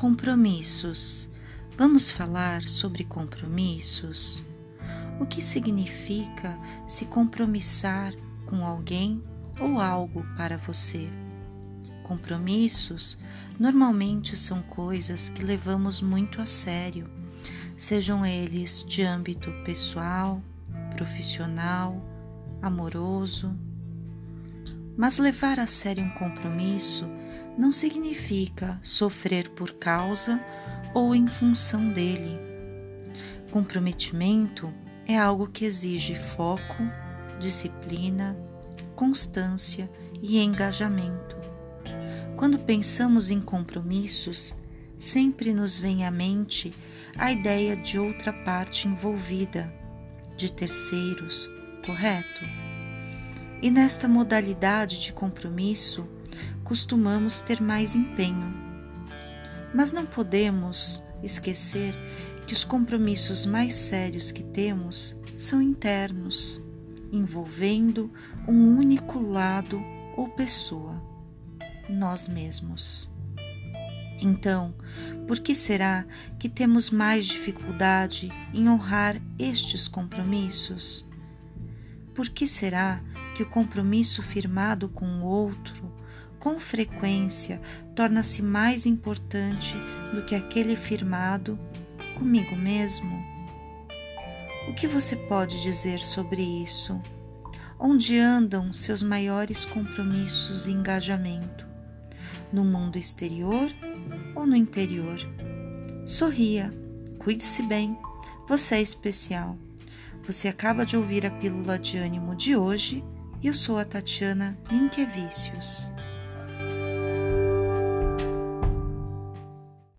Compromissos. Vamos falar sobre compromissos? O que significa se compromissar com alguém ou algo para você? Compromissos normalmente são coisas que levamos muito a sério, sejam eles de âmbito pessoal, profissional, amoroso. Mas levar a sério um compromisso não significa sofrer por causa ou em função dele. Comprometimento é algo que exige foco, disciplina, constância e engajamento. Quando pensamos em compromissos, sempre nos vem à mente a ideia de outra parte envolvida, de terceiros, correto? E nesta modalidade de compromisso, costumamos ter mais empenho. Mas não podemos esquecer que os compromissos mais sérios que temos são internos, envolvendo um único lado ou pessoa, nós mesmos. Então, por que será que temos mais dificuldade em honrar estes compromissos? Por que será que o compromisso firmado com o outro com frequência torna-se mais importante do que aquele firmado comigo mesmo? O que você pode dizer sobre isso? Onde andam seus maiores compromissos e engajamento? No mundo exterior ou no interior? Sorria, cuide-se bem, você é especial. Você acaba de ouvir a pílula de ânimo de hoje eu sou a Tatiana Minquevicius.